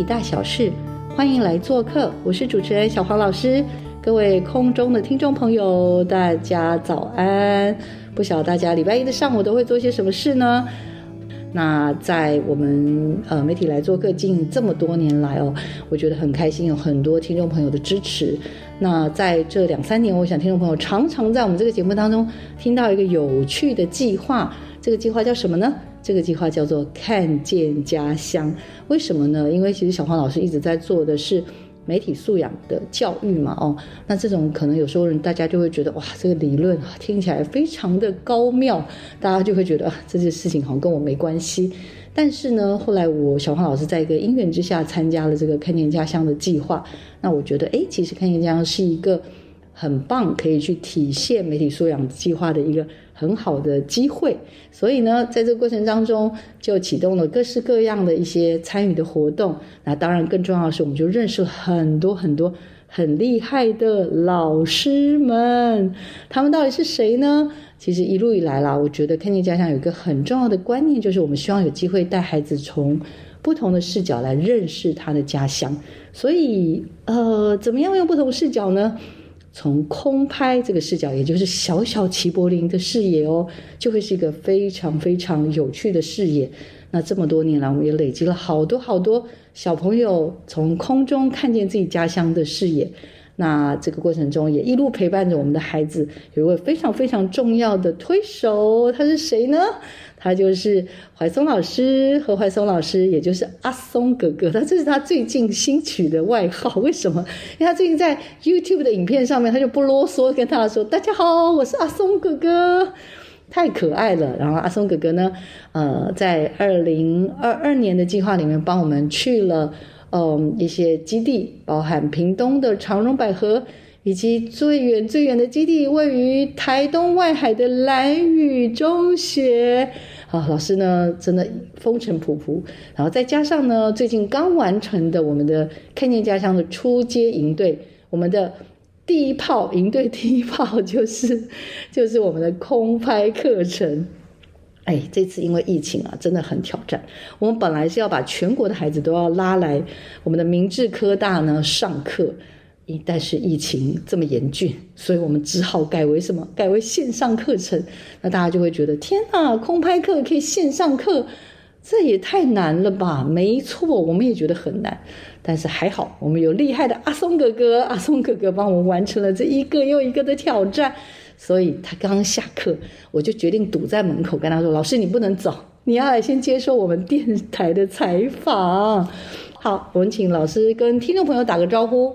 体大小事，欢迎来做客。我是主持人小黄老师，各位空中的听众朋友，大家早安。不晓得大家礼拜一的上午都会做些什么事呢？那在我们呃媒体来做客近这么多年来哦，我觉得很开心，有很多听众朋友的支持。那在这两三年，我想听众朋友常常在我们这个节目当中听到一个有趣的计划，这个计划叫什么呢？这个计划叫做“看见家乡”。为什么呢？因为其实小黄老师一直在做的是。媒体素养的教育嘛，哦，那这种可能有时候人大家就会觉得哇，这个理论听起来非常的高妙，大家就会觉得啊这件事情好像跟我没关系。但是呢，后来我小黄老师在一个因缘之下参加了这个看见家乡的计划，那我觉得哎，其实看见家乡是一个很棒可以去体现媒体素养计划的一个。很好的机会，所以呢，在这个过程当中就启动了各式各样的一些参与的活动。那当然，更重要的是，我们就认识了很多很多很厉害的老师们。他们到底是谁呢？其实一路以来啦，我觉得看见家乡有一个很重要的观念，就是我们希望有机会带孩子从不同的视角来认识他的家乡。所以，呃，怎么样用不同视角呢？从空拍这个视角，也就是小小齐柏林的视野哦，就会是一个非常非常有趣的视野。那这么多年来，我们也累积了好多好多小朋友从空中看见自己家乡的视野。那这个过程中，也一路陪伴着我们的孩子。有一位非常非常重要的推手，他是谁呢？他就是怀松老师，何怀松老师，也就是阿松哥哥。他这是他最近新取的外号。为什么？因为他最近在 YouTube 的影片上面，他就不啰嗦，跟大家说：“大家好，我是阿松哥哥。”太可爱了。然后阿松哥哥呢，呃，在二零二二年的计划里面，帮我们去了。嗯，一些基地包含屏东的长荣百合，以及最远最远的基地位于台东外海的蓝屿中学。啊，老师呢真的风尘仆仆，然后再加上呢最近刚完成的我们的看见家乡的初阶营队，我们的第一炮营队第一炮就是 就是我们的空拍课程。哎，这次因为疫情啊，真的很挑战。我们本来是要把全国的孩子都要拉来我们的明治科大呢上课，但是疫情这么严峻，所以我们只好改为什么？改为线上课程。那大家就会觉得，天哪，空拍课可以线上课，这也太难了吧？没错，我们也觉得很难。但是还好，我们有厉害的阿松哥哥，阿松哥哥帮我们完成了这一个又一个的挑战。所以他刚刚下课，我就决定堵在门口跟他说：“老师，你不能走，你要来先接受我们电台的采访。”好，我们请老师跟听众朋友打个招呼。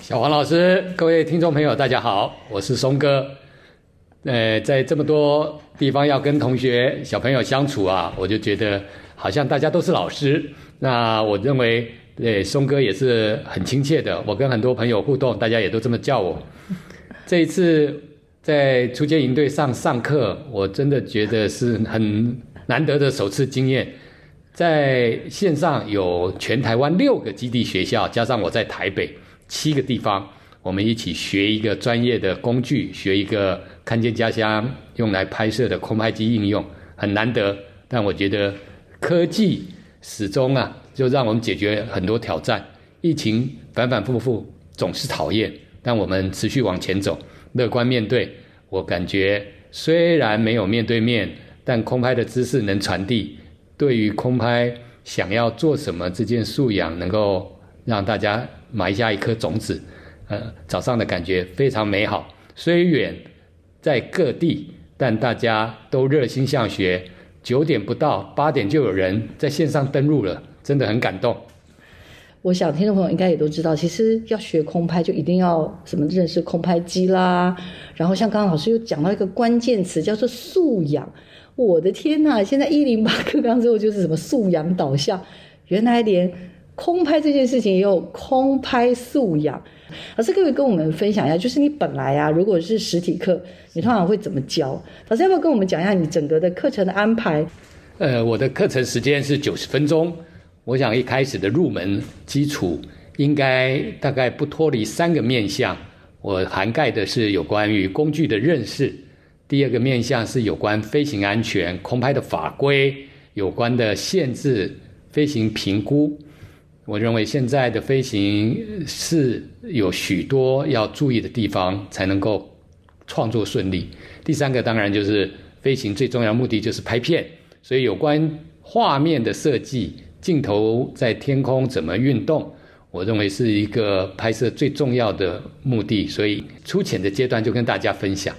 小黄老师，各位听众朋友，大家好，我是松哥。呃，在这么多地方要跟同学、小朋友相处啊，我就觉得好像大家都是老师。那我认为，呃松哥也是很亲切的。我跟很多朋友互动，大家也都这么叫我。这一次。在出街营队上上课，我真的觉得是很难得的首次经验。在线上有全台湾六个基地学校，加上我在台北七个地方，我们一起学一个专业的工具，学一个看见家乡用来拍摄的空拍机应用，很难得。但我觉得科技始终啊，就让我们解决很多挑战。疫情反反复复总是讨厌，但我们持续往前走。乐观面对，我感觉虽然没有面对面，但空拍的知识能传递。对于空拍想要做什么这件素养，能够让大家埋下一颗种子。呃，早上的感觉非常美好。虽远在各地，但大家都热心向学。九点不到，八点就有人在线上登录了，真的很感动。我想听众朋友应该也都知道，其实要学空拍就一定要什么认识空拍机啦，然后像刚刚老师又讲到一个关键词叫做素养。我的天呐！现在一零八课纲之后就是什么素养导向，原来连空拍这件事情也有空拍素养。老师可不可以跟我们分享一下？就是你本来啊，如果是实体课，你通常会怎么教？老师要不要跟我们讲一下你整个的课程的安排？呃，我的课程时间是九十分钟。我想一开始的入门基础应该大概不脱离三个面向，我涵盖的是有关于工具的认识。第二个面向是有关飞行安全、空拍的法规有关的限制、飞行评估。我认为现在的飞行是有许多要注意的地方，才能够创作顺利。第三个当然就是飞行最重要目的就是拍片，所以有关画面的设计、镜头在天空怎么运动，我认为是一个拍摄最重要的目的。所以粗浅的阶段就跟大家分享。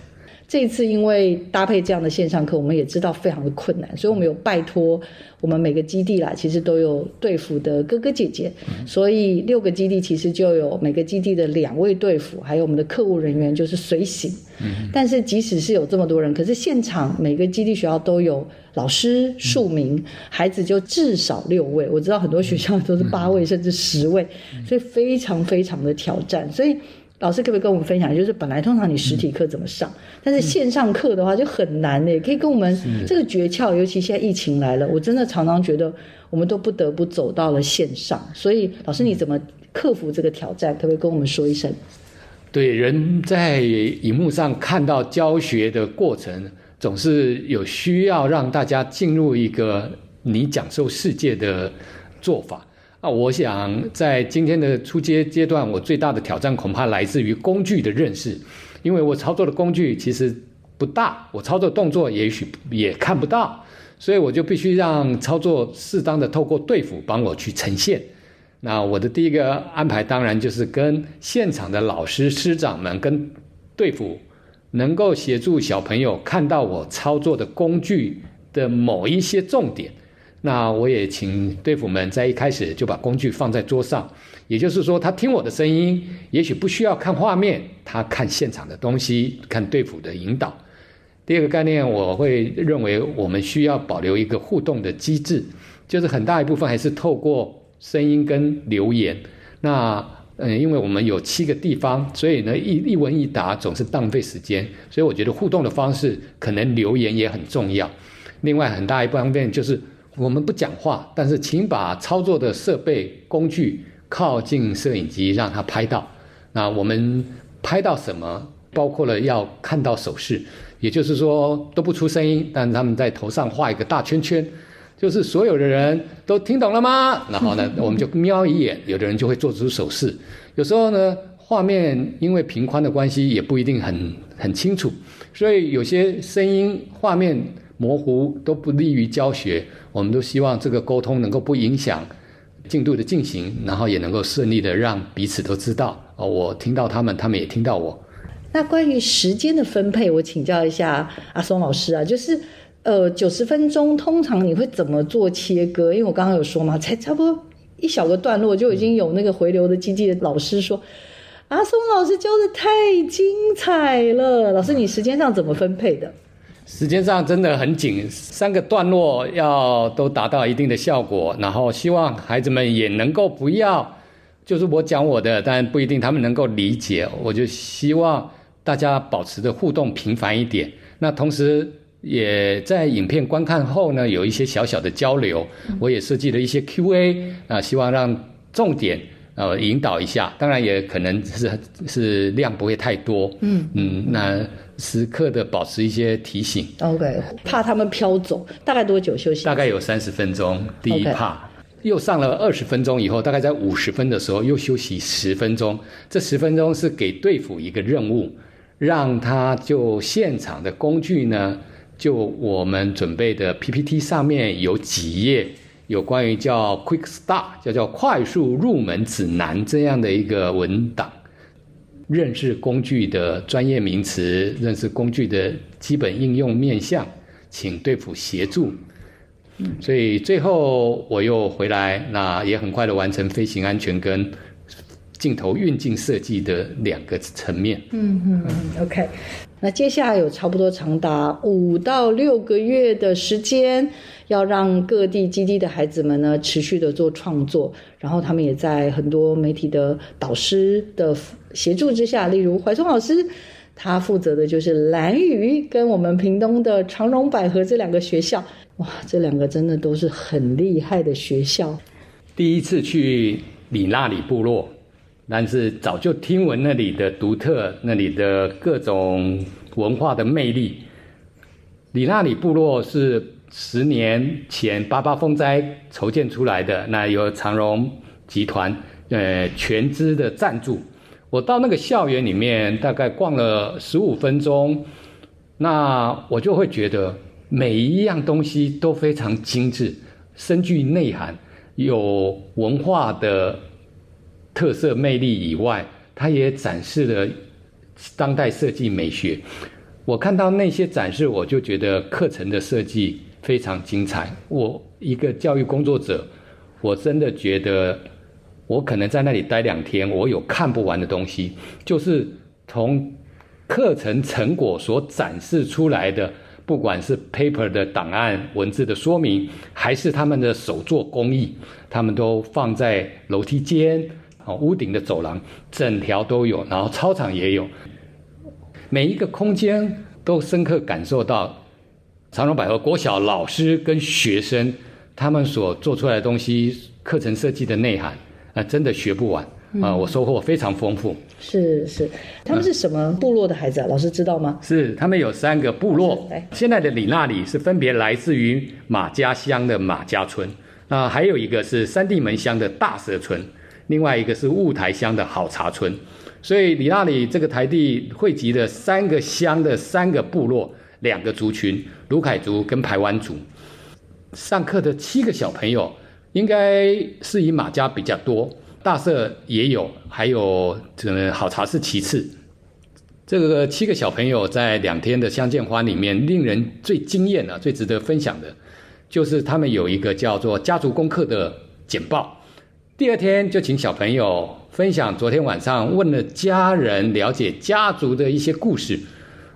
这次因为搭配这样的线上课，我们也知道非常的困难，所以我们有拜托我们每个基地啦，其实都有队服的哥哥姐姐，所以六个基地其实就有每个基地的两位队服，还有我们的客务人员就是随行。但是即使是有这么多人，可是现场每个基地学校都有老师数名，孩子就至少六位。我知道很多学校都是八位甚至十位，所以非常非常的挑战。所以。老师可不可以跟我们分享？就是本来通常你实体课怎么上，但是线上课的话就很难呢。可以跟我们这个诀窍，尤其现在疫情来了，我真的常常觉得我们都不得不走到了线上。所以老师你怎么克服这个挑战？可不可以跟我们说一声？对，人在荧幕上看到教学的过程，总是有需要让大家进入一个你讲授世界的做法。啊，我想在今天的初阶阶段，我最大的挑战恐怕来自于工具的认识，因为我操作的工具其实不大，我操作动作也许也看不到，所以我就必须让操作适当的透过对付帮我去呈现。那我的第一个安排当然就是跟现场的老师师长们跟对付，能够协助小朋友看到我操作的工具的某一些重点。那我也请队服们在一开始就把工具放在桌上，也就是说，他听我的声音，也许不需要看画面，他看现场的东西，看队服的引导。第二个概念，我会认为我们需要保留一个互动的机制，就是很大一部分还是透过声音跟留言。那嗯，因为我们有七个地方，所以呢一一问一答总是浪费时间，所以我觉得互动的方式可能留言也很重要。另外很大一部分就是。我们不讲话，但是请把操作的设备工具靠近摄影机，让它拍到。那我们拍到什么？包括了要看到手势，也就是说都不出声音，但他们在头上画一个大圈圈，就是所有的人都听懂了吗？然后呢，我们就瞄一眼，有的人就会做出手势。有时候呢，画面因为平宽的关系，也不一定很很清楚，所以有些声音画面。模糊都不利于教学，我们都希望这个沟通能够不影响进度的进行，然后也能够顺利的让彼此都知道哦，我听到他们，他们也听到我。那关于时间的分配，我请教一下阿松老师啊，就是呃九十分钟，通常你会怎么做切割？因为我刚刚有说嘛，才差不多一小个段落，就已经有那个回流的机器的老师说，阿松老师教的太精彩了，老师你时间上怎么分配的？时间上真的很紧，三个段落要都达到一定的效果，然后希望孩子们也能够不要，就是我讲我的，但不一定他们能够理解。我就希望大家保持的互动频繁一点，那同时也在影片观看后呢，有一些小小的交流。我也设计了一些 Q&A 啊，希望让重点呃引导一下，当然也可能是是量不会太多。嗯嗯，那。时刻的保持一些提醒，OK，怕他们飘走。大概多久休息？大概有三十分钟。第一怕又上了二十分钟以后，大概在五十分的时候又休息十分钟。这十分钟是给队服一个任务，让他就现场的工具呢，就我们准备的 PPT 上面有几页有关于叫 Quick Start，叫叫快速入门指南这样的一个文档。认识工具的专业名词，认识工具的基本应用面向，请队辅协助。所以最后我又回来，那也很快的完成飞行安全跟镜头运镜设计的两个层面。嗯嗯嗯，OK。那接下来有差不多长达五到六个月的时间，要让各地基地的孩子们呢持续的做创作，然后他们也在很多媒体的导师的协助之下，例如怀聪老师，他负责的就是蓝屿跟我们屏东的长荣百合这两个学校。哇，这两个真的都是很厉害的学校。第一次去里纳里部落。但是早就听闻那里的独特，那里的各种文化的魅力。里纳里部落是十年前八八风灾筹建出来的，那由长荣集团呃全资的赞助。我到那个校园里面，大概逛了十五分钟，那我就会觉得每一样东西都非常精致，深具内涵，有文化的。特色魅力以外，它也展示了当代设计美学。我看到那些展示，我就觉得课程的设计非常精彩。我一个教育工作者，我真的觉得我可能在那里待两天，我有看不完的东西。就是从课程成果所展示出来的，不管是 paper 的档案、文字的说明，还是他们的手作工艺，他们都放在楼梯间。哦，屋顶的走廊整条都有，然后操场也有，每一个空间都深刻感受到长荣百合国小老师跟学生他们所做出来的东西，课程设计的内涵啊，真的学不完啊！我收获非常丰富。是是，他们是什么部落的孩子啊？老师知道吗？是，他们有三个部落。现在的里纳里是分别来自于马家乡的马家村，啊，还有一个是三地门乡的大蛇村。另外一个是雾台乡的好茶村，所以里那里这个台地汇集了三个乡的三个部落，两个族群，卢凯族跟排湾族。上课的七个小朋友，应该是以马家比较多，大社也有，还有这个好茶是其次。这个七个小朋友在两天的相见欢里面，令人最惊艳的、最值得分享的，就是他们有一个叫做家族功课的简报。第二天就请小朋友分享昨天晚上问了家人了解家族的一些故事。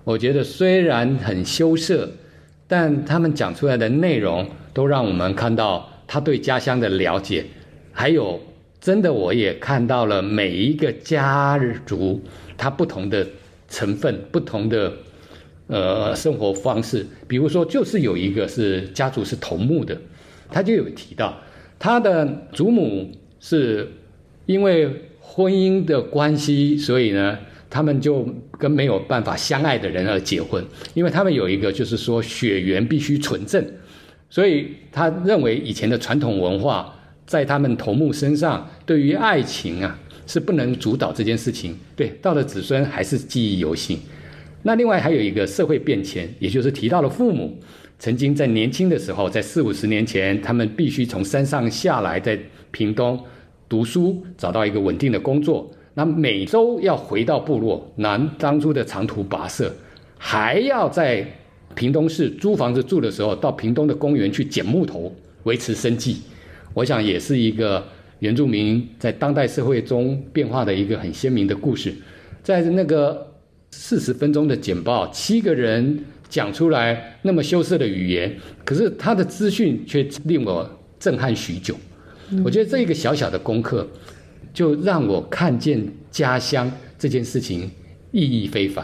我觉得虽然很羞涩，但他们讲出来的内容都让我们看到他对家乡的了解，还有真的我也看到了每一个家族他不同的成分、不同的呃生活方式。比如说，就是有一个是家族是头目的，他就有提到他的祖母。是因为婚姻的关系，所以呢，他们就跟没有办法相爱的人而结婚。因为他们有一个，就是说血缘必须纯正，所以他认为以前的传统文化在他们头目身上，对于爱情啊是不能主导这件事情。对，到了子孙还是记忆犹新。那另外还有一个社会变迁，也就是提到了父母曾经在年轻的时候，在四五十年前，他们必须从山上下来，在屏东。读书找到一个稳定的工作，那每周要回到部落，南当初的长途跋涉，还要在屏东市租房子住的时候，到屏东的公园去捡木头维持生计。我想也是一个原住民在当代社会中变化的一个很鲜明的故事。在那个四十分钟的简报，七个人讲出来那么羞涩的语言，可是他的资讯却令我震撼许久。我觉得这一个小小的功课，就让我看见家乡这件事情意义非凡。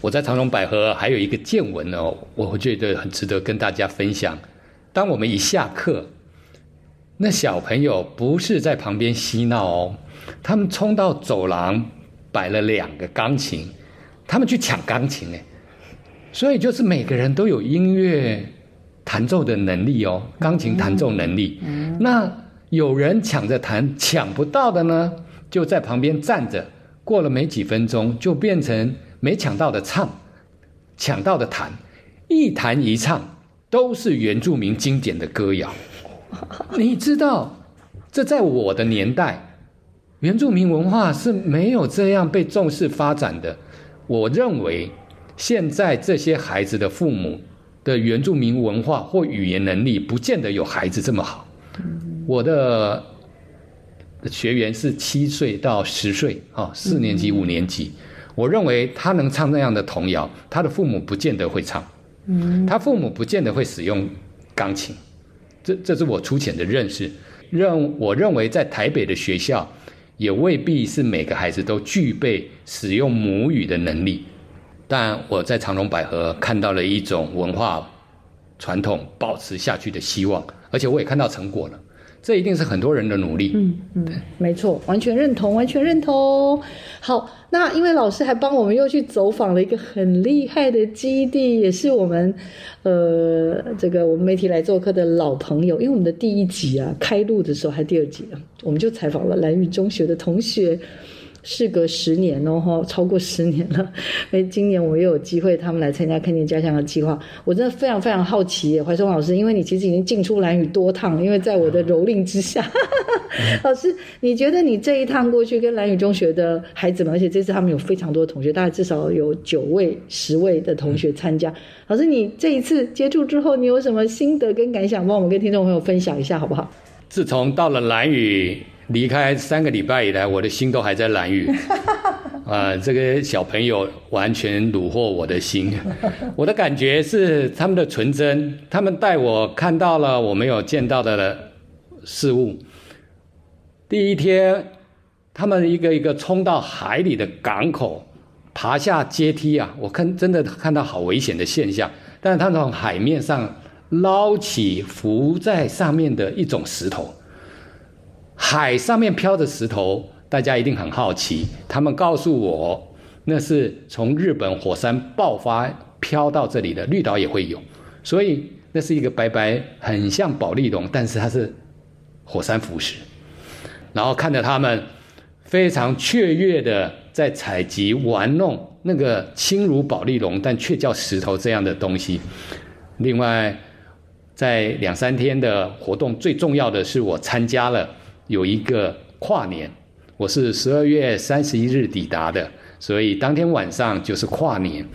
我在长隆百合还有一个见闻哦，我觉得很值得跟大家分享。当我们一下课，那小朋友不是在旁边嬉闹哦，他们冲到走廊摆了两个钢琴，他们去抢钢琴哎，所以就是每个人都有音乐。弹奏的能力哦，钢琴弹奏能力。嗯那有人抢着弹，抢不到的呢，就在旁边站着。过了没几分钟，就变成没抢到的唱，抢到的弹，一弹一唱都是原住民经典的歌谣。你知道，这在我的年代，原住民文化是没有这样被重视发展的。我认为，现在这些孩子的父母。的原住民文化或语言能力，不见得有孩子这么好。我的学员是七岁到十岁，啊，四年级、五年级。我认为他能唱那样的童谣，他的父母不见得会唱，嗯，他父母不见得会使用钢琴，这这是我粗浅的认识。认我认为在台北的学校，也未必是每个孩子都具备使用母语的能力。但我在长隆百合看到了一种文化传统保持下去的希望，而且我也看到成果了。这一定是很多人的努力。嗯嗯，没错，完全认同，完全认同。好，那因为老师还帮我们又去走访了一个很厉害的基地，也是我们呃这个我们媒体来做客的老朋友。因为我们的第一集啊开录的时候还第二集啊，我们就采访了蓝屿中学的同学。事隔十年哦，哈，超过十年了。因为今年我又有机会，他们来参加看见家乡的计划，我真的非常非常好奇耶，怀松老师，因为你其实已经进出蓝宇多趟，因为在我的蹂躏之下，老师，你觉得你这一趟过去跟蓝宇中学的孩子们，而且这次他们有非常多的同学，大概至少有九位、十位的同学参加。老师，你这一次接触之后，你有什么心得跟感想，帮我们跟听众朋友分享一下，好不好？自从到了蓝屿。离开三个礼拜以来，我的心都还在蓝屿。啊，这个小朋友完全虏获我的心。我的感觉是他们的纯真，他们带我看到了我没有见到的事物。第一天，他们一个一个冲到海里的港口，爬下阶梯啊，我看真的看到好危险的现象。但是他从海面上捞起浮在上面的一种石头。海上面飘着石头，大家一定很好奇。他们告诉我，那是从日本火山爆发飘到这里的。绿岛也会有，所以那是一个白白很像宝丽龙，但是它是火山浮石。然后看着他们非常雀跃的在采集玩弄那个轻如宝丽龙但却叫石头这样的东西。另外，在两三天的活动，最重要的是我参加了。有一个跨年，我是十二月三十一日抵达的，所以当天晚上就是跨年，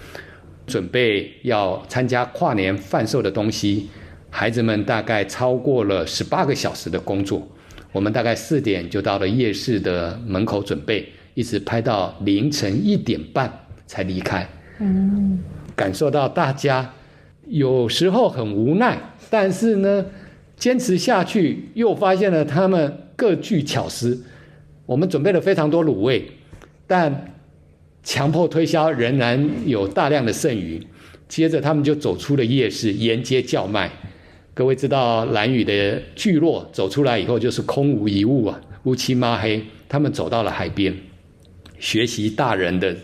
准备要参加跨年贩售的东西。孩子们大概超过了十八个小时的工作，我们大概四点就到了夜市的门口准备，一直拍到凌晨一点半才离开。嗯，感受到大家有时候很无奈，但是呢，坚持下去，又发现了他们。各具巧思，我们准备了非常多卤味，但强迫推销仍然有大量的剩余。接着他们就走出了夜市，沿街叫卖。各位知道蓝雨的聚落走出来以后就是空无一物啊，乌漆抹黑。他们走到了海边，学习大人的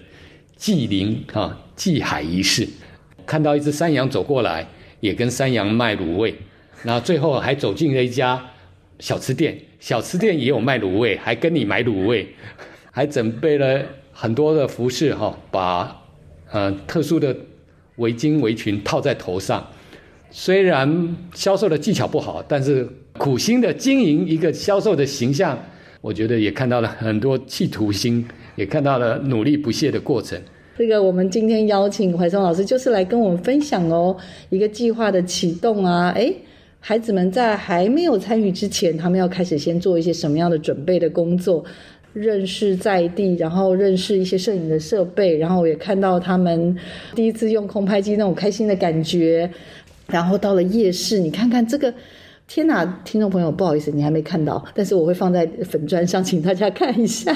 祭灵啊祭海仪式。看到一只山羊走过来，也跟山羊卖卤味。然后最后还走进了一家小吃店。小吃店也有卖卤味，还跟你买卤味，还准备了很多的服饰哈，把呃特殊的围巾围裙套在头上。虽然销售的技巧不好，但是苦心的经营一个销售的形象，我觉得也看到了很多企图心，也看到了努力不懈的过程。这个我们今天邀请怀松老师，就是来跟我们分享哦，一个计划的启动啊，哎。孩子们在还没有参与之前，他们要开始先做一些什么样的准备的工作？认识在地，然后认识一些摄影的设备，然后也看到他们第一次用空拍机那种开心的感觉。然后到了夜市，你看看这个，天哪！听众朋友，不好意思，你还没看到，但是我会放在粉砖上，请大家看一下。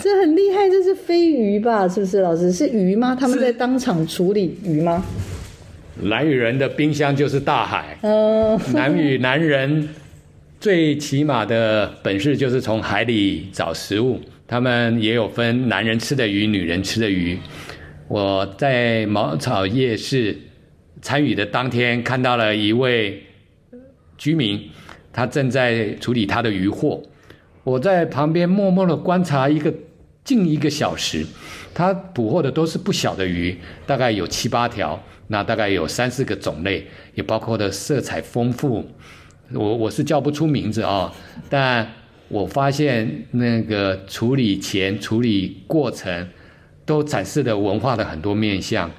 这很厉害，这是飞鱼吧？是不是？老师是鱼吗？他们在当场处理鱼吗？南屿人的冰箱就是大海。嗯，南屿男人最起码的本事就是从海里找食物。他们也有分男人吃的鱼、女人吃的鱼。我在茅草夜市参与的当天，看到了一位居民，他正在处理他的渔获。我在旁边默默的观察一个近一个小时，他捕获的都是不小的鱼，大概有七八条。那大概有三四个种类，也包括的色彩丰富，我我是叫不出名字啊，但我发现那个处理前、处理过程都展示了文化的很多面相，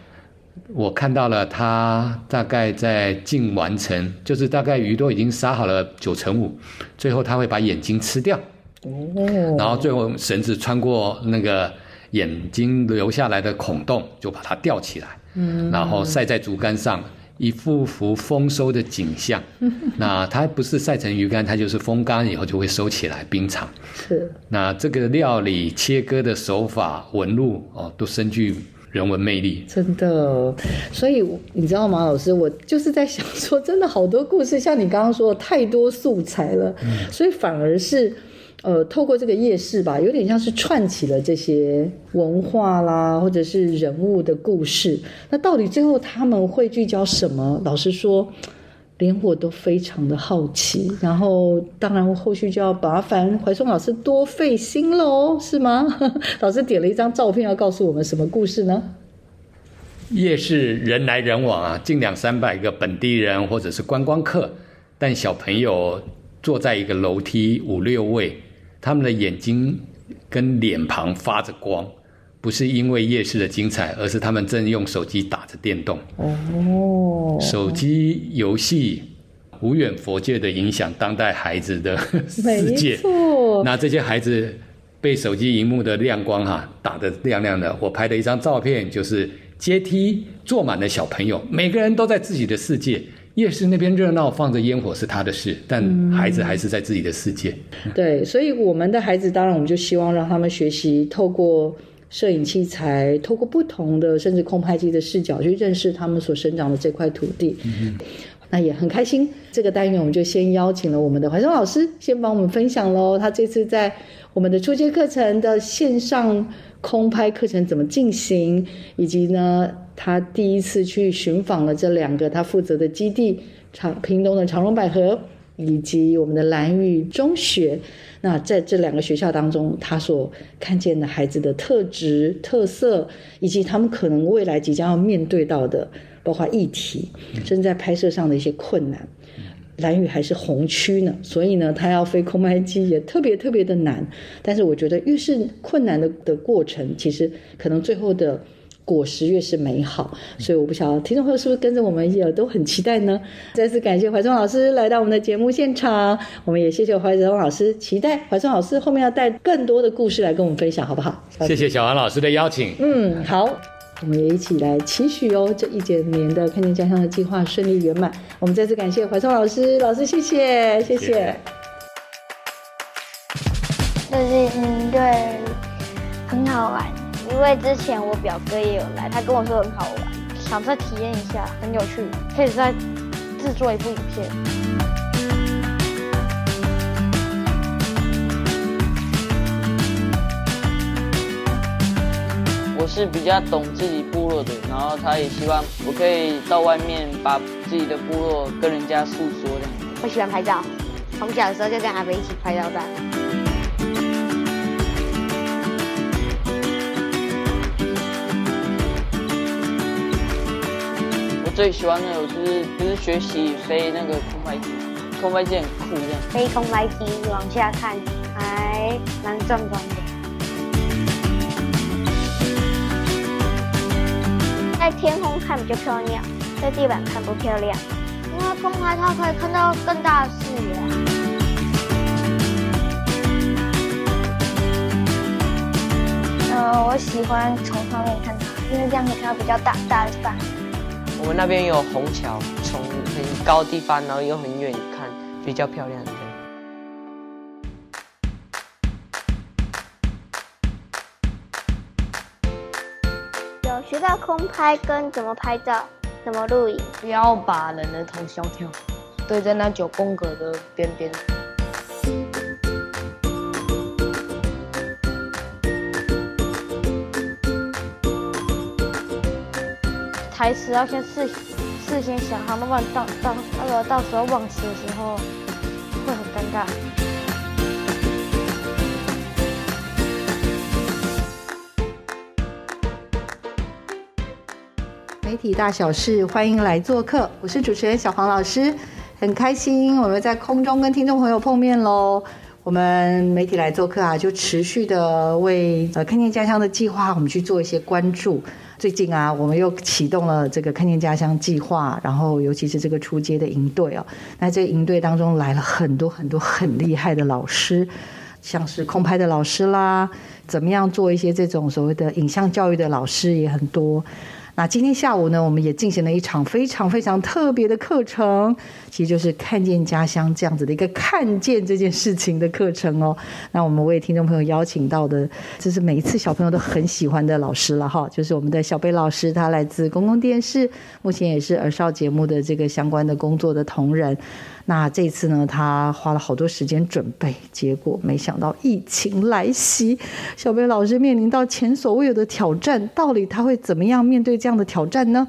我看到了他大概在近完成，就是大概鱼都已经杀好了九成五，最后他会把眼睛吃掉，哦，然后最后绳子穿过那个眼睛留下来的孔洞，就把它吊起来，嗯，然后晒在竹竿上，一幅幅丰收的景象。那它不是晒成鱼干，它就是风干以后就会收起来冰藏。是那这个料理切割的手法、纹路哦，都深具人文魅力。真的，所以你知道吗，老师，我就是在想说，真的好多故事，像你刚刚说的，太多素材了，所以反而是。呃，透过这个夜市吧，有点像是串起了这些文化啦，或者是人物的故事。那到底最后他们会聚焦什么？老实说，连我都非常的好奇。然后，当然后续就要麻烦怀松老师多费心喽，是吗？老师点了一张照片，要告诉我们什么故事呢？夜市人来人往啊，近两三百个本地人或者是观光客，但小朋友坐在一个楼梯五六位，他们的眼睛跟脸庞发着光，不是因为夜市的精彩，而是他们正用手机打着电动。哦，手机游戏无远佛界的影响当代孩子的 世界那这些孩子被手机荧幕的亮光哈、打得亮亮的。我拍的一张照片，就是阶梯坐满了小朋友，每个人都在自己的世界。夜市那边热闹，放着烟火是他的事，但孩子还是在自己的世界。对，所以我们的孩子，当然我们就希望让他们学习透过摄影器材，透过不同的甚至空拍机的视角去认识他们所生长的这块土地。嗯那也很开心，这个单元我们就先邀请了我们的怀松老师，先帮我们分享喽。他这次在我们的初阶课程的线上空拍课程怎么进行，以及呢，他第一次去寻访了这两个他负责的基地，长屏东的长荣百合。以及我们的蓝屿中学，那在这两个学校当中，他所看见的孩子的特质、特色，以及他们可能未来即将要面对到的，包括议题，甚至在拍摄上的一些困难。蓝屿还是红区呢，所以呢，他要飞空拍机也特别特别的难。但是我觉得，越是困难的的过程，其实可能最后的果实越是美好。所以我不晓得听众朋友是不是跟着我们也都很期待呢？再次感谢怀忠老师来到我们的节目现场，我们也谢谢怀忠老师，期待怀忠老师后面要带更多的故事来跟我们分享，好不好？谢谢小王老师的邀请。嗯，好，我们也一起来期许哦，这一整年的看见家乡的计划顺利圆满。我们再次感谢怀聪老师，老师谢谢，谢谢。谢谢这是营队很好玩，因为之前我表哥也有来，他跟我说很好玩，想再体验一下，很有趣，可以再制作一部影片。我是比较懂自己部落的，然后他也希望我可以到外面把自己的部落跟人家诉说这样。我喜欢拍照，从小的时候就跟阿北一起拍照大。最喜欢的我就是就是学习飞那个空拍机，空拍机很酷这样。飞空拍机往下看，还蛮壮观的。在天空看比较漂亮，在地板看不漂亮，因为空拍它可以看到更大的视野。呃，我喜欢从上面看它，因为这样可以看到比较大大的山。我们那边有虹桥，从很高地方，然后又很远看，比较漂亮。对有学到空拍跟怎么拍照，怎么录影。不要把人的头削掉，对在那九宫格的边边。台词要先事事先想好，要不然到到那个到时候忘词的时候会很尴尬。媒体大小事，欢迎来做客，我是主持人小黄老师，很开心我们在空中跟听众朋友碰面喽。我们媒体来做客啊，就持续的为呃看见家乡的计划，我们去做一些关注。最近啊，我们又启动了这个看见家乡计划，然后尤其是这个出街的营队哦，那这营队当中来了很多很多很厉害的老师，像是空拍的老师啦，怎么样做一些这种所谓的影像教育的老师也很多。那今天下午呢，我们也进行了一场非常非常特别的课程，其实就是看见家乡这样子的一个看见这件事情的课程哦。那我们为听众朋友邀请到的，这是每一次小朋友都很喜欢的老师了哈，就是我们的小贝老师，他来自公共电视，目前也是儿少节目的这个相关的工作的同仁。那这次呢，他花了好多时间准备，结果没想到疫情来袭，小贝老师面临到前所未有的挑战。到底他会怎么样面对这样的挑战呢？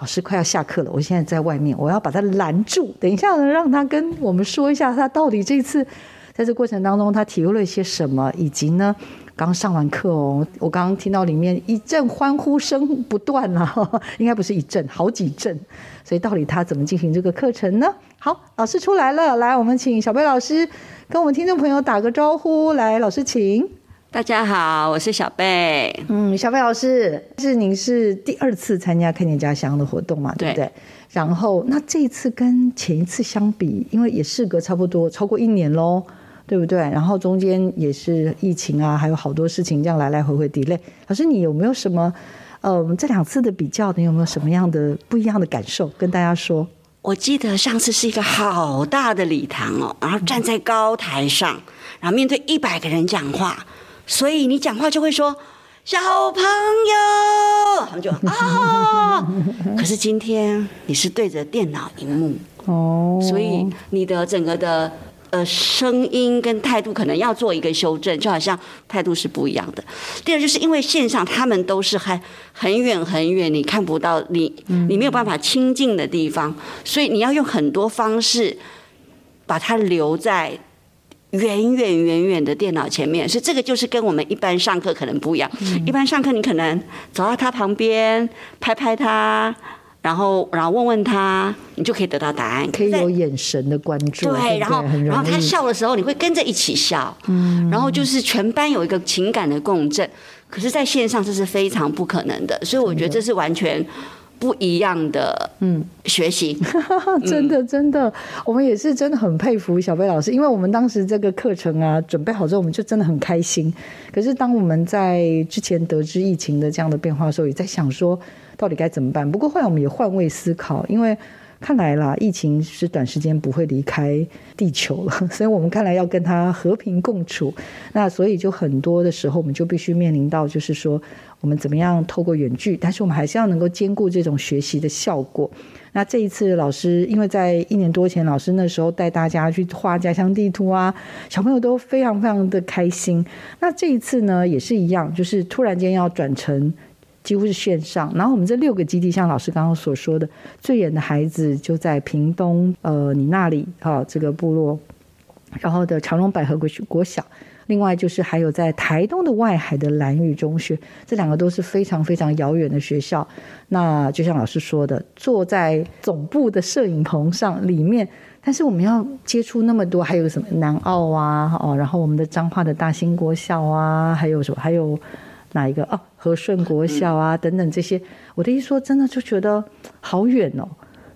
老师快要下课了，我现在在外面，我要把他拦住。等一下呢，让他跟我们说一下，他到底这次在这过程当中他体会了一些什么，以及呢，刚上完课哦，我刚刚听到里面一阵欢呼声不断啊，应该不是一阵，好几阵。所以到底他怎么进行这个课程呢？好，老师出来了，来，我们请小贝老师跟我们听众朋友打个招呼。来，老师请。大家好，我是小贝。嗯，小贝老师，是您是第二次参加看见家乡的活动嘛？对不对？然后，那这一次跟前一次相比，因为也事隔差不多超过一年喽，对不对？然后中间也是疫情啊，还有好多事情这样来来回回 delay。老师，你有没有什么？嗯，这两次的比较，你有没有什么样的不一样的感受跟大家说？我记得上次是一个好大的礼堂哦，然后站在高台上，然后面对一百个人讲话，所以你讲话就会说小朋友，他们就啊。可是今天你是对着电脑荧幕哦，所以你的整个的。呃，声音跟态度可能要做一个修正，就好像态度是不一样的。第二，就是因为线上他们都是很很远很远，你看不到你，你没有办法亲近的地方，所以你要用很多方式把它留在远远远远的电脑前面。所以这个就是跟我们一般上课可能不一样。一般上课你可能走到他旁边拍拍他。然后，然后问问他，你就可以得到答案。可以有眼神的关注。对，然后，然后他笑的时候，你会跟着一起笑。嗯。然后就是全班有一个情感的共振，可是在线上这是非常不可能的，所以我觉得这是完全不一样的。嗯，学习。真的，真的，我们也是真的很佩服小贝老师，因为我们当时这个课程啊准备好之后，我们就真的很开心。可是当我们在之前得知疫情的这样的变化的时候，也在想说。到底该怎么办？不过后来我们也换位思考，因为看来啦，疫情是短时间不会离开地球了，所以我们看来要跟它和平共处。那所以就很多的时候，我们就必须面临到，就是说我们怎么样透过远距，但是我们还是要能够兼顾这种学习的效果。那这一次老师，因为在一年多前，老师那时候带大家去画家乡地图啊，小朋友都非常非常的开心。那这一次呢，也是一样，就是突然间要转成。几乎是线上，然后我们这六个基地，像老师刚刚所说的，最远的孩子就在屏东，呃，你那里啊，这个部落，然后的长荣百合国国小，另外就是还有在台东的外海的蓝屿中学，这两个都是非常非常遥远的学校。那就像老师说的，坐在总部的摄影棚上里面，但是我们要接触那么多，还有什么南澳啊，哦，然后我们的彰化的大兴国小啊，还有什么，还有。哪一个哦？和顺国小啊，等等这些，我的意思说，真的就觉得好远哦，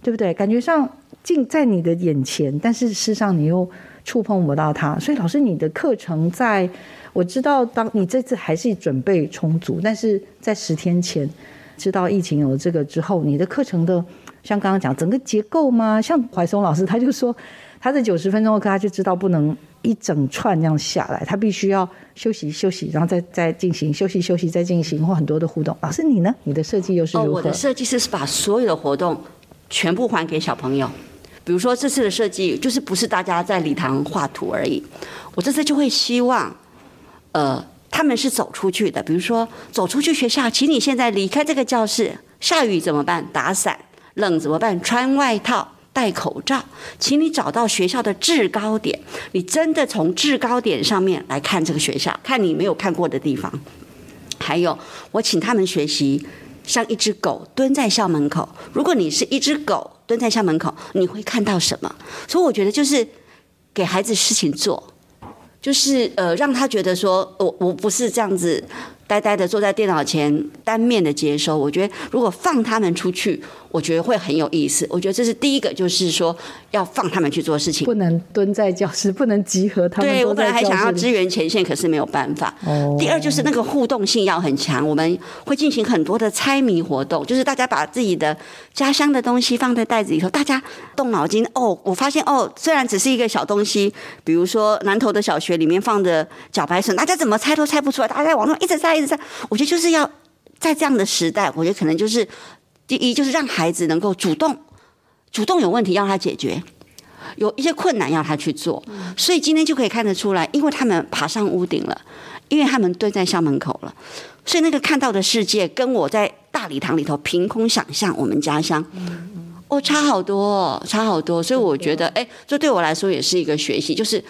对不对？感觉上近在你的眼前，但是事实上你又触碰不到它。所以老师，你的课程在我知道，当你这次还是准备充足，但是在十天前知道疫情有了这个之后，你的课程的像刚刚讲整个结构吗？像怀松老师他就说，他这九十分钟的课他就知道不能。一整串这样下来，他必须要休息休息，然后再再进行休息休息再进行，或很多的互动。老师你呢？你的设计又是如何？我的设计师是把所有的活动全部还给小朋友。比如说这次的设计就是不是大家在礼堂画图而已，我这次就会希望，呃，他们是走出去的。比如说走出去学校，请你现在离开这个教室，下雨怎么办？打伞，冷怎么办？穿外套。戴口罩，请你找到学校的制高点。你真的从制高点上面来看这个学校，看你没有看过的地方。还有，我请他们学习像一只狗蹲在校门口。如果你是一只狗蹲在校门口，你会看到什么？所以我觉得就是给孩子事情做，就是呃，让他觉得说，我我不是这样子呆呆的坐在电脑前单面的接收。我觉得如果放他们出去，我觉得会很有意思。我觉得这是第一个，就是说要放他们去做事情。不能蹲在教室，不能集合他们对我本来还想要支援前线，可是没有办法。哦第二就是那个互动性要很强，我们会进行很多的猜谜活动，就是大家把自己的家乡的东西放在袋子里头，大家动脑筋。哦，我发现哦，虽然只是一个小东西，比如说南投的小学里面放的茭白笋，大家怎么猜都猜不出来，大家在网上一直猜一直猜。我觉得就是要在这样的时代，我觉得可能就是第一就是让孩子能够主动，主动有问题要他解决。有一些困难要他去做，所以今天就可以看得出来，因为他们爬上屋顶了，因为他们蹲在校门口了，所以那个看到的世界跟我在大礼堂里头凭空想象我们家乡，哦，差好多、哦，差好多。所以我觉得，哎，这对我来说也是一个学习，就是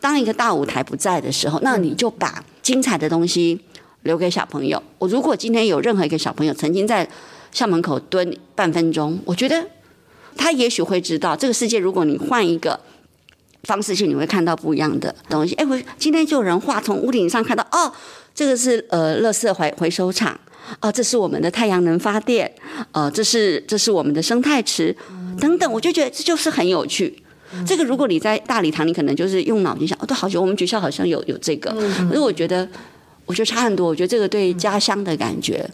当一个大舞台不在的时候，那你就把精彩的东西留给小朋友。我如果今天有任何一个小朋友曾经在校门口蹲半分钟，我觉得他也许会知道，这个世界如果你换一个方式去，你会看到不一样的东西。哎，我今天就有人画从屋顶上看到，哦，这个是呃，垃圾回回收厂，哦，这是我们的太阳能发电，呃，这是这是我们的生态池，等等，我就觉得这就是很有趣。这个如果你在大礼堂，你可能就是用脑筋想，哦，都好久，我们学校好像有有这个，可是我觉得，我觉得差很多。我觉得这个对家乡的感觉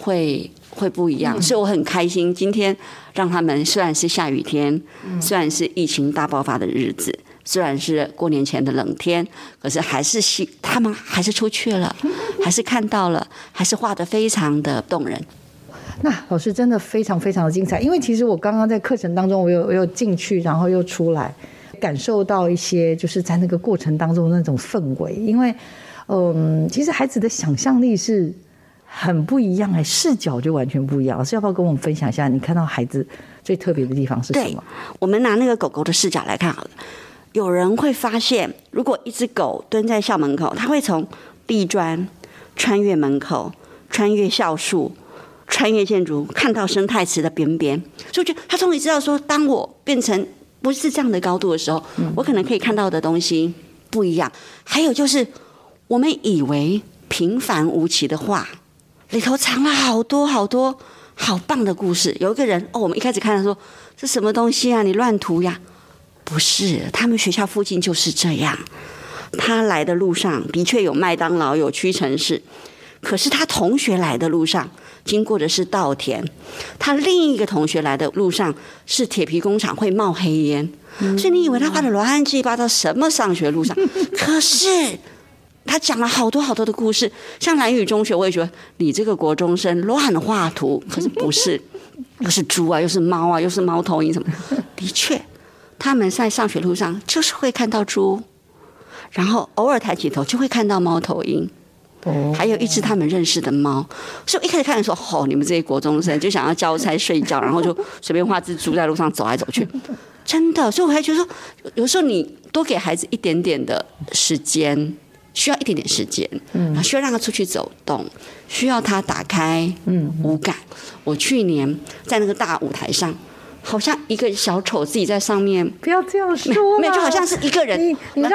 会会不一样，所以我很开心。今天让他们虽然是下雨天，虽然是疫情大爆发的日子，虽然是过年前的冷天，可是还是希他们还是出去了，还是看到了，还是画的非常的动人。那老师真的非常非常的精彩，因为其实我刚刚在课程当中，我有我有进去，然后又出来，感受到一些就是在那个过程当中那种氛围。因为，嗯，其实孩子的想象力是很不一样哎，视角就完全不一样。老师要不要跟我们分享一下，你看到孩子最特别的地方是什对么？，我们拿那个狗狗的视角来看好了。有人会发现，如果一只狗蹲在校门口，它会从地砖穿越门口，穿越校树，穿越建筑，看到生态池的边边。所以我觉得他终于知道说，当我变成不是这样的高度的时候，我可能可以看到的东西不一样。还有就是，我们以为平凡无奇的画里头藏了好多好多好棒的故事。有一个人哦，我们一开始看他说这什么东西啊，你乱涂呀？不是，他们学校附近就是这样。他来的路上的确有麦当劳，有屈臣氏，可是他同学来的路上经过的是稻田，他另一个同学来的路上是铁皮工厂，会冒黑烟。所以你以为他画的乱七八糟什么上学路上？可是他讲了好多好多的故事，像蓝宇中学，我也觉得你这个国中生乱画图，可是不是，又是猪啊，又是猫啊，又是猫头鹰什么？的的确，他们在上学路上就是会看到猪，然后偶尔抬起头就会看到猫头鹰。哦还有一只他们认识的猫，所以我一开始看的时候，吼、你们这些国中生就想要交差睡觉，然后就随便画只猪在路上走来走去，真的，所以我还觉得说，有有时候你多给孩子一点点的时间，需要一点点时间，嗯，需要让他出去走动，需要他打开嗯五感。我去年在那个大舞台上，好像一个小丑自己在上面不要这样说没有，就好像是一个人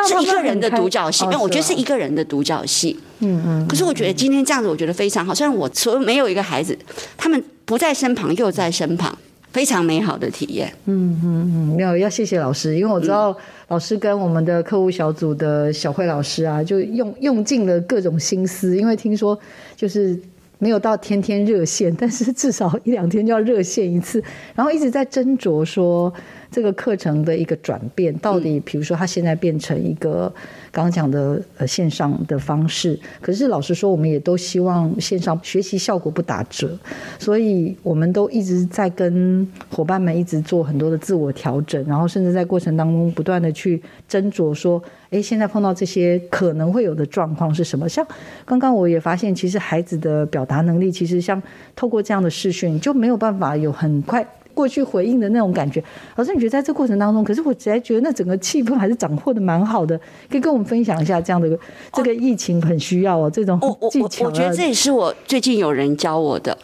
是一个人的独角戏。哦没有，我觉得是一个人的独角戏。嗯嗯。可是我觉得今天这样子，我觉得非常好。虽然我所有没有一个孩子，他们不在身旁，又在身旁，非常美好的体验。嗯嗯嗯，没有要谢谢老师，因为我知道老师跟我们的客户小组的小慧老师啊，就用用尽了各种心思，因为听说就是没有到天天热线，但是至少一两天就要热线一次，然后一直在斟酌说这个课程的一个转变，到底比如说它现在变成一个刚刚讲的呃线上的方式，可是老实说，我们也都希望线上学习效果不打折，所以我们都一直在跟伙伴们一直做很多的自我调整，然后甚至在过程当中不断的去斟酌说，诶，现在碰到这些可能会有的状况是什么？像刚刚我也发现，其实孩子的表达能力，其实像透过这样的视讯，就没有办法有很快。过去回应的那种感觉，老师，你觉得在这过程当中，可是我实在觉得那整个气氛还是掌握的蛮好的，可以跟我们分享一下这样的这个疫情很需要哦，这种我我我技巧啊。我觉得这也是我最近有人教我的。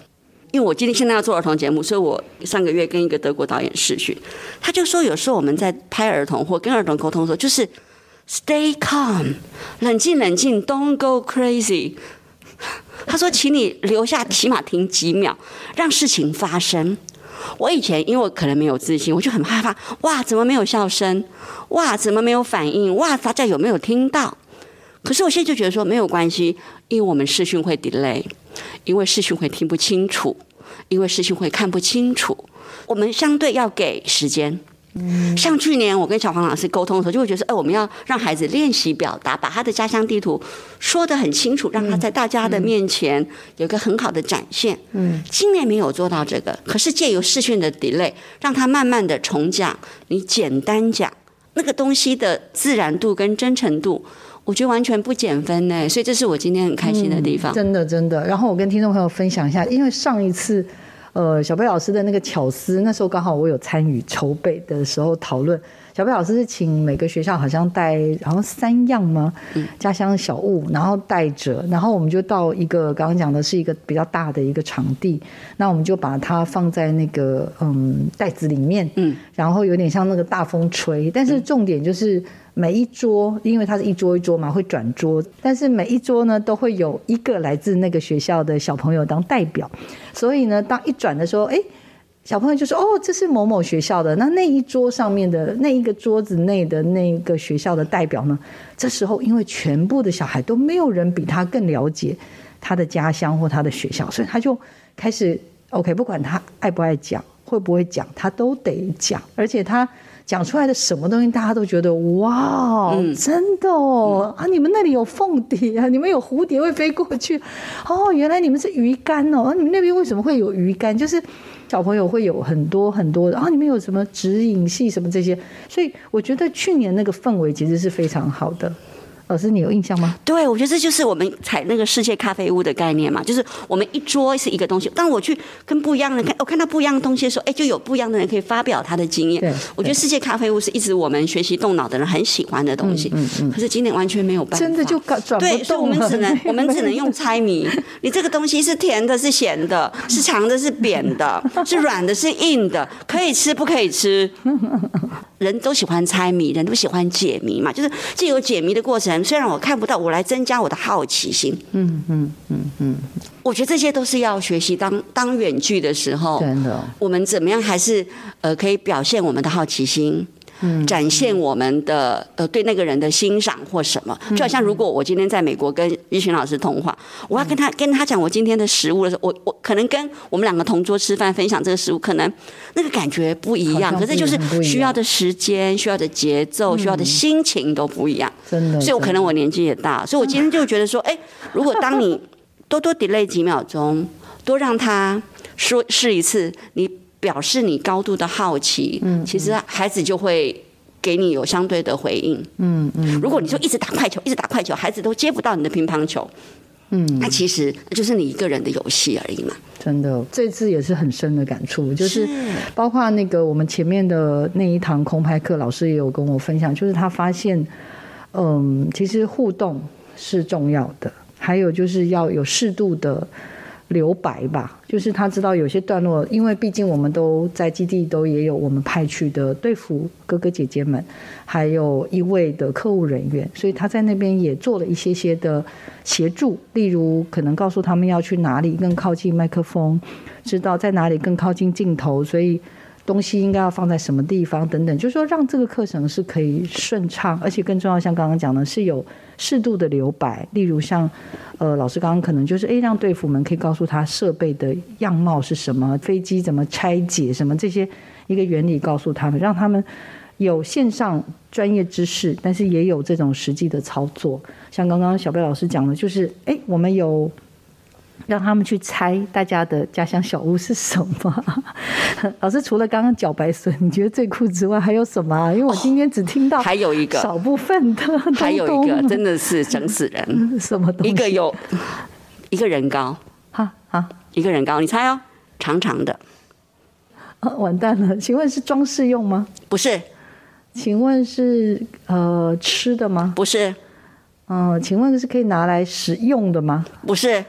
因为我今天现在要做儿童节目，所以我上个月跟一个德国导演试训，他就说有时候我们在拍儿童或跟儿童沟通的时候，就是 Stay calm，冷静冷静，Don't go crazy。他说：“请你留下，起码停几秒，让事情发生。”我以前因为我可能没有自信，我就很害怕。哇，怎么没有笑声？哇，怎么没有反应？哇，大家有没有听到？可是我现在就觉得说没有关系，因为我们视讯会 delay，因为视讯会听不清楚，因为视讯会看不清楚，我们相对要给时间。像去年我跟小黄老师沟通的时候，就会觉得说，哎，我们要让孩子练习表达，把他的家乡地图说得很清楚，让他在大家的面前有一个很好的展现。嗯，今年没有做到这个，可是借由视讯的 delay，让他慢慢的重讲，你简单讲那个东西的自然度跟真诚度，我觉得完全不减分呢。所以这是我今天很开心的地方。真的真的。然后我跟听众朋友分享一下，因为上一次。呃，小贝老师的那个巧思，那时候刚好我有参与筹备的时候讨论。小贝老师是请每个学校好像带，好像三样吗？家乡小物，然后带着，然后我们就到一个刚刚讲的是一个比较大的一个场地，那我们就把它放在那个嗯袋子里面，嗯，然后有点像那个大风吹，但是重点就是。每一桌，因为它是一桌一桌嘛，会转桌，但是每一桌呢都会有一个来自那个学校的小朋友当代表，所以呢，当一转的时候，哎，小朋友就说：“哦，这是某某学校的。”那那一桌上面的那一个桌子内的那个学校的代表呢？这时候，因为全部的小孩都没有人比他更了解他的家乡或他的学校，所以他就开始 OK，不管他爱不爱讲，会不会讲，他都得讲，而且他。讲出来的什么东西，大家都觉得哇，真的哦啊！你们那里有凤蝶啊？你们有蝴蝶会飞过去？哦，原来你们是鱼竿哦！你们那边为什么会有鱼竿？就是小朋友会有很多很多的啊！你们有什么指引系什么这些？所以我觉得去年那个氛围其实是非常好的。老师，你有印象吗？对，我觉得这就是我们采那个世界咖啡屋的概念嘛，就是我们一桌是一个东西，当我去跟不一样的人看，我看到不一样的东西的时候，哎，就有不一样的人可以发表他的经验。对，我觉得世界咖啡屋是一直我们学习动脑的人很喜欢的东西。嗯嗯。可是今年完全没有办法，真的就转。对，所以我们只能 我们只能用猜谜。你这个东西是甜的，是咸的，是长的，是扁的，是软的，是硬的，可以吃不可以吃？人都喜欢猜谜，人都喜欢解谜嘛，就是既有解谜的过程，虽然我看不到，我来增加我的好奇心。嗯嗯嗯嗯，我觉得这些都是要学习。当当远距的时候，真的，我们怎么样还是呃可以表现我们的好奇心。展现我们的呃对那个人的欣赏或什么，就好像如果我今天在美国跟一群老师通话，我要跟他跟他讲我今天的食物的时候，我我可能跟我们两个同桌吃饭分享这个食物，可能那个感觉不一样，可是就是需要的时间、需要的节奏、需要的心情都不一样。真的，所以我可能我年纪也大，所以我今天就觉得说，哎，如果当你多多 delay 几秒钟，多让他说试一次，你。表示你高度的好奇，嗯，其实孩子就会给你有相对的回应，嗯嗯。如果你就一直打快球，一直打快球，孩子都接不到你的乒乓球，嗯，那其实就是你一个人的游戏而已嘛。真的，这次也是很深的感触，就是包括那个我们前面的那一堂空拍课，老师也有跟我分享，就是他发现，嗯，其实互动是重要的，还有就是要有适度的。留白吧，就是他知道有些段落，因为毕竟我们都在基地，都也有我们派去的队服哥哥姐姐们，还有一位的客户人员，所以他在那边也做了一些些的协助，例如可能告诉他们要去哪里更靠近麦克风，知道在哪里更靠近镜头，所以东西应该要放在什么地方等等，就是说让这个课程是可以顺畅，而且更重要，像刚刚讲的是有。适度的留白，例如像，呃，老师刚刚可能就是诶，让队服们可以告诉他设备的样貌是什么，飞机怎么拆解，什么这些一个原理告诉他们，让他们有线上专业知识，但是也有这种实际的操作。像刚刚小贝老师讲的，就是诶，我们有。让他们去猜大家的家乡小屋是什么。老师除了刚刚茭白笋，你觉得最酷之外，还有什么？因为我今天只听到还有一个少部分的，还有一个真的是整死人。什么东西？一个有一个人高，哈哈，一个人高，你猜哦，长长的。啊，完蛋了！请问是装饰用吗？不是。请问是呃吃的吗？不是。嗯，请问是可以拿来食用的吗？不是。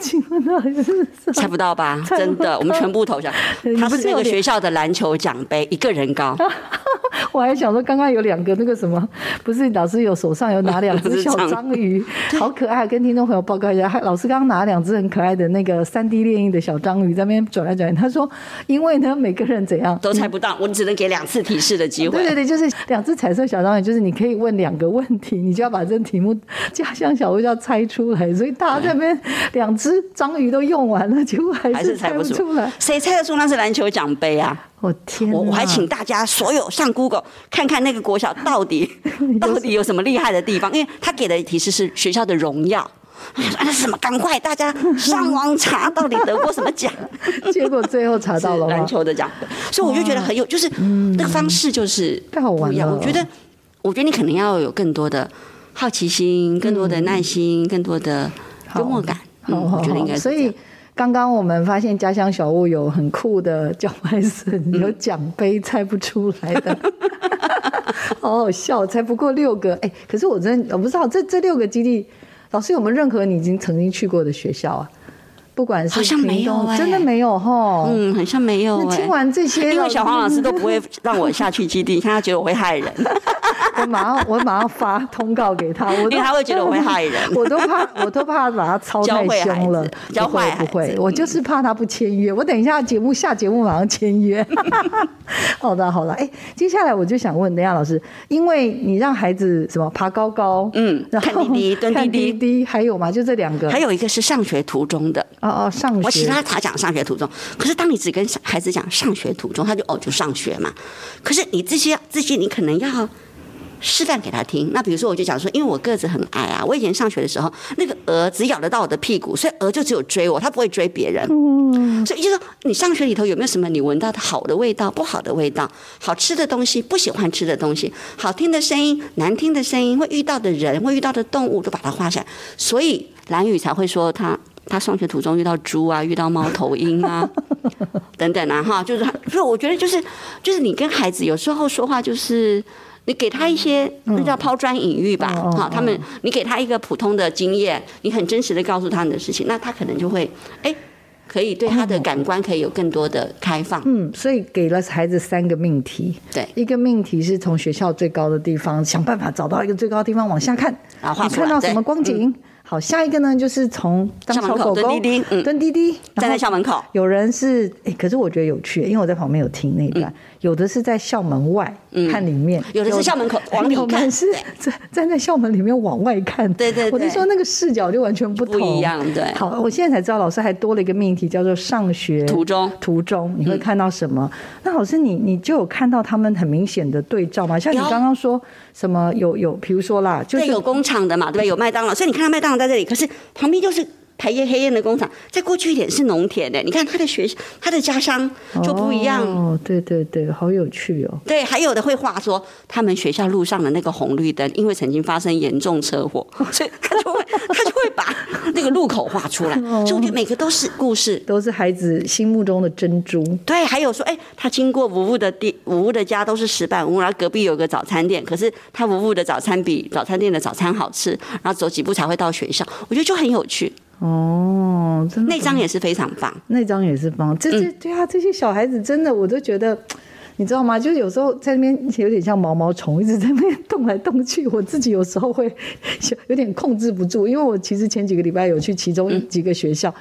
请问到底是猜不到吧？真的，我们全部投降。他是那个学校的篮球奖杯，一个人高。我还想说，刚刚有两个那个什么，不是老师有手上有拿两只小章鱼，好可爱，跟听众朋友报告一下，还老师刚刚拿两只很可爱的那个三 D 猎鹰的小章鱼在那边转来转去。他说，因为呢每个人怎样都猜不到，我只能给两次提示的机会。对对对，就是两只彩色小章鱼，就是你可以问两个问题，你就要把这个题目家乡小物要猜出来。所以大家在那边 两只章鱼都用完了，结果还还是猜不出来。谁猜得出那是篮球奖杯啊？我天！我我还请大家所有上 Google 看看那个国小到底 到底有什么厉害的地方，因为他给的提示是学校的荣耀。那是什么？赶快大家上网查，到底得过什么奖？结果最后查到了篮？球的奖杯，所以我就觉得很有，就是那个方式就是太好玩。了我觉得，我觉得你可能要有更多的好奇心，更多的耐心，更多的幽默感。嗯，好好我觉得应好，所以。刚刚我们发现家乡小物有很酷的叫卖声，有奖杯猜不出来的，好好笑，才不过六个。哎，可是我真的我不知道这这六个基地，老师有没有任何你已经曾经去过的学校啊？不管是好像没有真的没有哈。嗯，好像没有哎、那听完这些，因为小黄老师都不会让我下去基地，你 看他觉得我会害人，我马上我马上发通告给他，我都因为他会觉得我会害人 我都怕我都怕把他操太凶了子，教不会坏不会，我就是怕他不签约。我等一下节目下节目马上签约。好的好的，哎，接下来我就想问，等一下老师，因为你让孩子什么爬高高，嗯然后看滴滴蹲看滴滴滴滴，还有吗？就这两个，还有一个是上学途中的。哦哦，上学我其他他讲上学途中，可是当你只跟孩子讲上学途中，他就哦就上学嘛。可是你这些这些你可能要示范给他听。那比如说我就讲说，因为我个子很矮啊，我以前上学的时候，那个鹅只咬得到我的屁股，所以鹅就只有追我，它不会追别人。所以就是说，你上学里头有没有什么你闻到的好的味道、不好的味道、好吃的东西、不喜欢吃的东西、好听的声音、难听的声音，会遇到的人、会遇到的动物，都把它画下来。所以蓝宇才会说他。他上学途中遇到猪啊，遇到猫头鹰啊，等等啊，哈，就是，所以我觉得就是就是你跟孩子有时候说话就是。你给他一些，那叫抛砖引玉吧，哈，他们你给他一个普通的经验，你很真实的告诉他你的事情，那他可能就会，哎，可以对他的感官可以有更多的开放，嗯，所以给了孩子三个命题，对。一个命题是从学校最高的地方想办法找到一个最高的地方往下看，你然后画出来看到什么光景？好，下一个呢就是从当校门口小狗狗蹲滴滴嗯。蹲滴滴，站在校门口，有人是哎，可是我觉得有趣，因为我在旁边有听那一段，有的是在校门外看里面，嗯有的是校门口 往里看。是站站在校门里面往外看，对对对。我就说那个视角就完全不同，不一样对。好，我现在才知道老师还多了一个命题，叫做上学途中。途中你会看到什么？那老师你你就有看到他们很明显的对照吗？像你有。刚刚说什么有有，比如说啦，就是，有工厂的嘛，对不对？有麦当劳，所以你看到麦当劳在这里，可是旁边就是台烟黑烟的工厂，再过去一点是农田的。你看他的学，他的家乡就不一样。哦，对对对，好有趣哦。对，还有的会画说他们学校路上的那个红绿灯，因为曾经发生严重车祸，所以他就会他就会把那个路口画出来。所以我觉得每个都是故事。都是孩子心目中的珍珠。对，还有说，哎，他经过吴吴的地，吴吴的家都是石板屋，然后隔壁有个早餐店，可是他吴吴的早餐比早餐店的早餐好吃，然后走几步才会到学校，我觉得就很有趣。哦，真的那张也是非常棒。那张也是棒。这这、对啊，这些小孩子真的，我都觉得。你知道吗？就是有时候在那边有点像毛毛虫，一直在那边动来动去。我自己有时候会 有点控制不住，因为我其实前几个礼拜有去其中几个学校，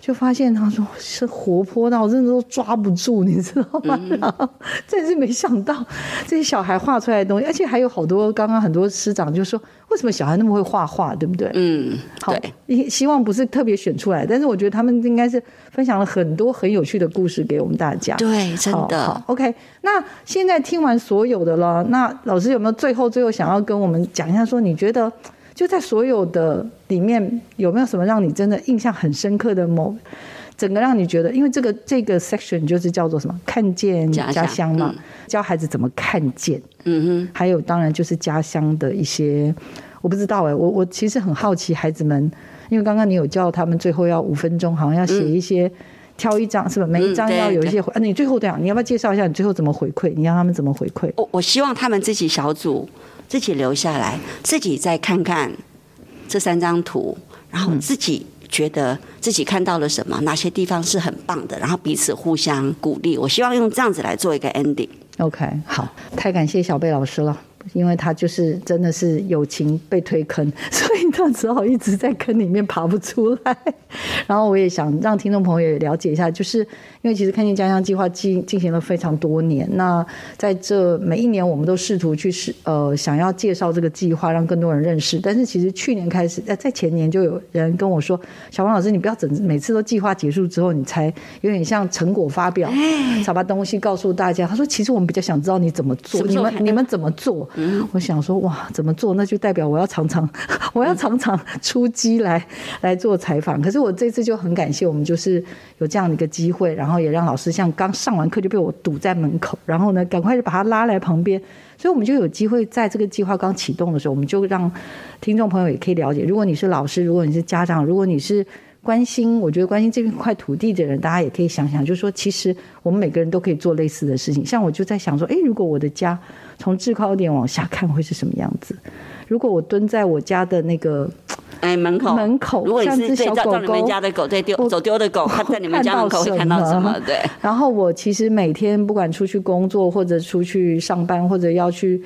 就发现他说是活泼到真的都抓不住，你知道吗？然后真是没想到这些小孩画出来的东西，而且还有好多刚刚很多师长就说，为什么小孩那么会画画，对不对？嗯，好，，希希望不是特别选出来，但是我觉得他们应该是分享了很多很有趣的故事给我们大家。对，真好好的。OK，那现在听完所有的了，那老师有没有最后最后想要跟我们讲一下，说你觉得就在所有的里面有没有什么让你真的印象很深刻的某？整个让你觉得，因为这个这个 section 就是叫做什么？看见家乡嘛，嗯教孩子怎么看见。嗯哼还有当然就是家乡的一些，我不知道哎、我我其实很好奇孩子们，因为刚刚你有叫他们最后要五分钟，好像要写一些。挑一张是吧？每一张要有一些回。啊，你最后这样，你要不要介绍一下你最后怎么回馈？你让他们怎么回馈？我我希望他们自己小组自己留下来，自己再看看这三张图，然后自己觉得自己看到了什么，哪些地方是很棒的，然后彼此互相鼓励。我希望用这样子来做一个 ending。OK，好，太感谢小贝老师了。因为他就是真的是友情被推坑，所以他只好一直在坑里面爬不出来。然后我也想让听众朋友也了解一下，就是因为其实看见家乡计划进进行了非常多年，那在这每一年我们都试图去试呃想要介绍这个计划，让更多人认识。但是其实去年开始，在在前年就有人跟我说：“小王老师，你不要整每次都计划结束之后，你才有点像成果发表，才把东西告诉大家。”他说：“其实我们比较想知道你怎么做，你们你们怎么做。”我想说哇，怎么做？那就代表我要常常，我要常常出击来来做采访。可是我这次就很感谢我们，就是有这样的一个机会，然后也让老师像刚上完课就被我堵在门口，然后呢，赶快就把他拉来旁边，所以我们就有机会在这个计划刚启动的时候，我们就让听众朋友也可以了解。如果你是老师，如果你是家长，如果你是。关心，我觉得关心这片块土地的人，大家也可以想想，就是说，其实我们每个人都可以做类似的事情。像我就在想说，哎，如果我的家从制高点往下看会是什么样子？如果我蹲在我家的那个哎门口，门口，如果你是小狗你们家的狗在丢走丢的狗，它在你们家门口会看到什么？对。然后我其实每天不管出去工作，或者出去上班，或者要去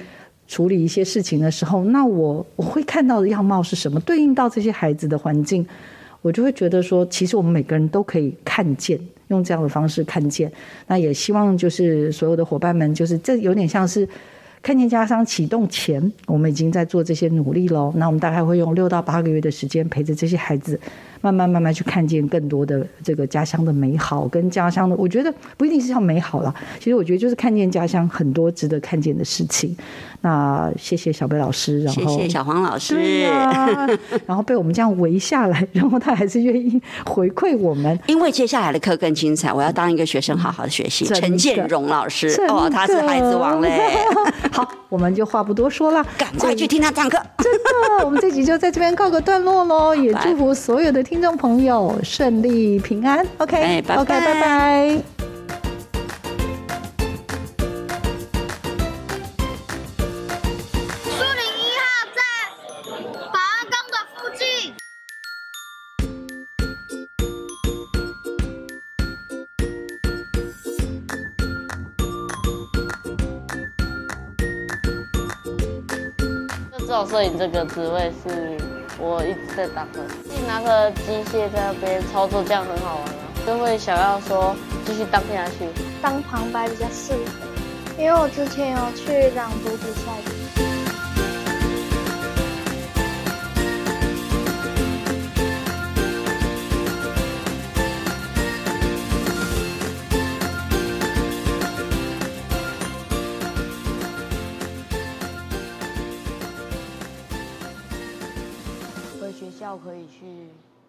处理一些事情的时候，那我我会看到的样貌是什么？对应到这些孩子的环境。我就会觉得说，其实我们每个人都可以看见，用这样的方式看见。那也希望就是所有的伙伴们，就是这有点像是看见家乡启动前，我们已经在做这些努力喽。那我们大概会用六到八个月的时间陪着这些孩子。慢慢慢慢去看见更多的这个家乡的美好，跟家乡的，我觉得不一定是要美好了。其实我觉得就是看见家乡很多值得看见的事情。那谢谢小贝老师，然后谢谢小黄老师，然后被我们这样围下来，然后他还是愿意回馈我们。因为接下来的课更精彩，我要当一个学生好好的学习。陈建荣老师哦，他是孩子王嘞。好，我们就话不多说了，赶快去听他讲课。真的，我们这集就在这边告个段落喽，也祝福所有的。听众朋友，顺利平安，OK，OK，拜拜。做摄影这个职位是我一直在打的，拿个机械在那边操作，这样很好玩啊，就会想要说继续当下去。当旁白比较适合，因为我之前有去朗读比赛。去